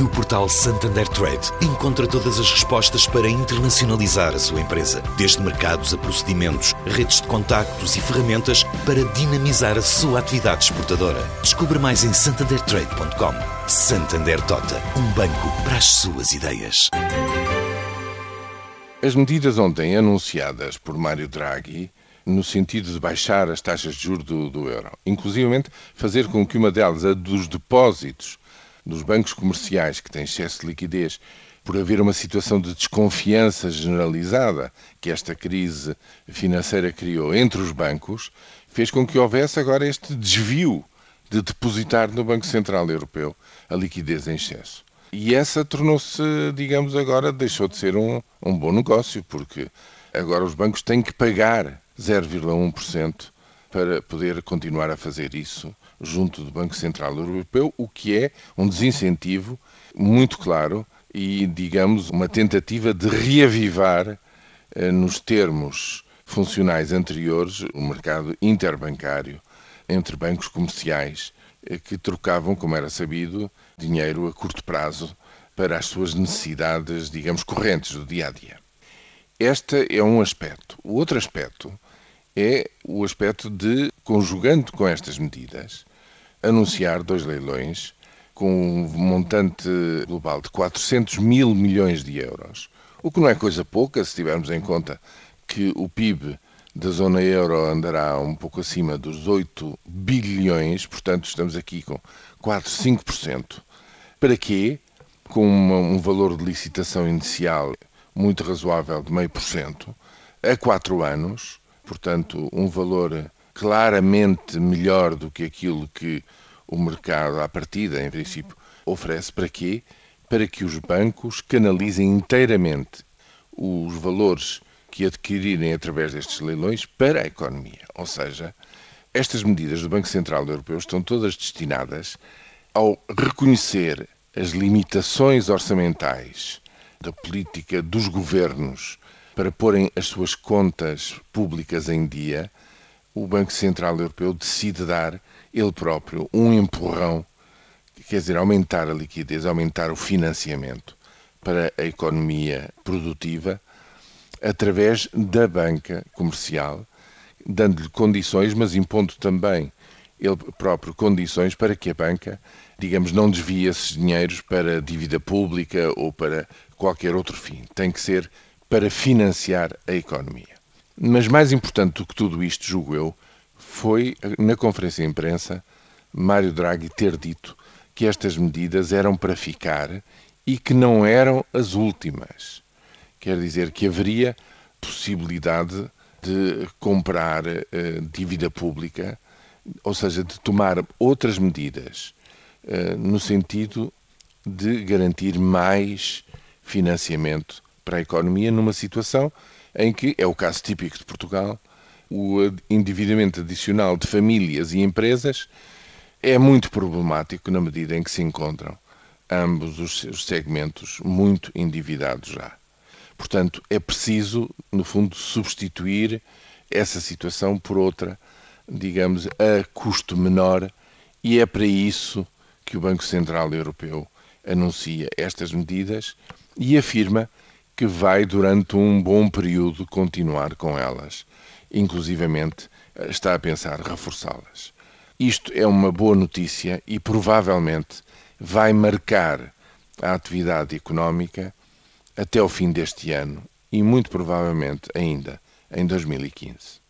No portal Santander Trade, encontra todas as respostas para internacionalizar a sua empresa, desde mercados a procedimentos, redes de contactos e ferramentas para dinamizar a sua atividade exportadora. Descubra mais em santandertrade.com. Santander Tota, um banco para as suas ideias. As medidas ontem anunciadas por Mário Draghi no sentido de baixar as taxas de juros do, do euro, inclusivamente fazer com que uma delas, a dos depósitos, dos bancos comerciais que têm excesso de liquidez, por haver uma situação de desconfiança generalizada que esta crise financeira criou entre os bancos, fez com que houvesse agora este desvio de depositar no Banco Central Europeu a liquidez em excesso. E essa tornou-se, digamos, agora deixou de ser um, um bom negócio, porque agora os bancos têm que pagar 0,1% para poder continuar a fazer isso junto do Banco Central Europeu, o que é um desincentivo muito claro e, digamos, uma tentativa de reavivar, eh, nos termos funcionais anteriores, o mercado interbancário entre bancos comerciais eh, que trocavam, como era sabido, dinheiro a curto prazo para as suas necessidades, digamos, correntes do dia a dia. Este é um aspecto. O outro aspecto é o aspecto de, conjugando com estas medidas, anunciar dois leilões com um montante global de 400 mil milhões de euros, o que não é coisa pouca se tivermos em conta que o PIB da zona euro andará um pouco acima dos 8 bilhões, portanto estamos aqui com 4, 5%. Para quê? Com uma, um valor de licitação inicial muito razoável de meio por cento, a 4 anos, portanto um valor claramente melhor do que aquilo que o mercado, à partida, em princípio, oferece. Para quê? Para que os bancos canalizem inteiramente os valores que adquirirem através destes leilões para a economia. Ou seja, estas medidas do Banco Central Europeu estão todas destinadas ao reconhecer as limitações orçamentais da política dos governos para porem as suas contas públicas em dia o Banco Central Europeu decide dar ele próprio um empurrão, quer dizer, aumentar a liquidez, aumentar o financiamento para a economia produtiva através da banca comercial, dando-lhe condições, mas impondo também ele próprio condições para que a banca, digamos, não desvie esses dinheiros para dívida pública ou para qualquer outro fim. Tem que ser para financiar a economia. Mas mais importante do que tudo isto, julgo eu, foi na conferência de imprensa Mário Draghi ter dito que estas medidas eram para ficar e que não eram as últimas. Quer dizer que haveria possibilidade de comprar uh, dívida pública, ou seja, de tomar outras medidas uh, no sentido de garantir mais financiamento para a economia numa situação em que é o caso típico de Portugal, o endividamento adicional de famílias e empresas é muito problemático na medida em que se encontram ambos os segmentos muito endividados já. Portanto, é preciso, no fundo, substituir essa situação por outra, digamos, a custo menor, e é para isso que o Banco Central Europeu anuncia estas medidas e afirma que vai, durante um bom período, continuar com elas. Inclusivamente, está a pensar reforçá-las. Isto é uma boa notícia e provavelmente vai marcar a atividade económica até o fim deste ano e muito provavelmente ainda em 2015.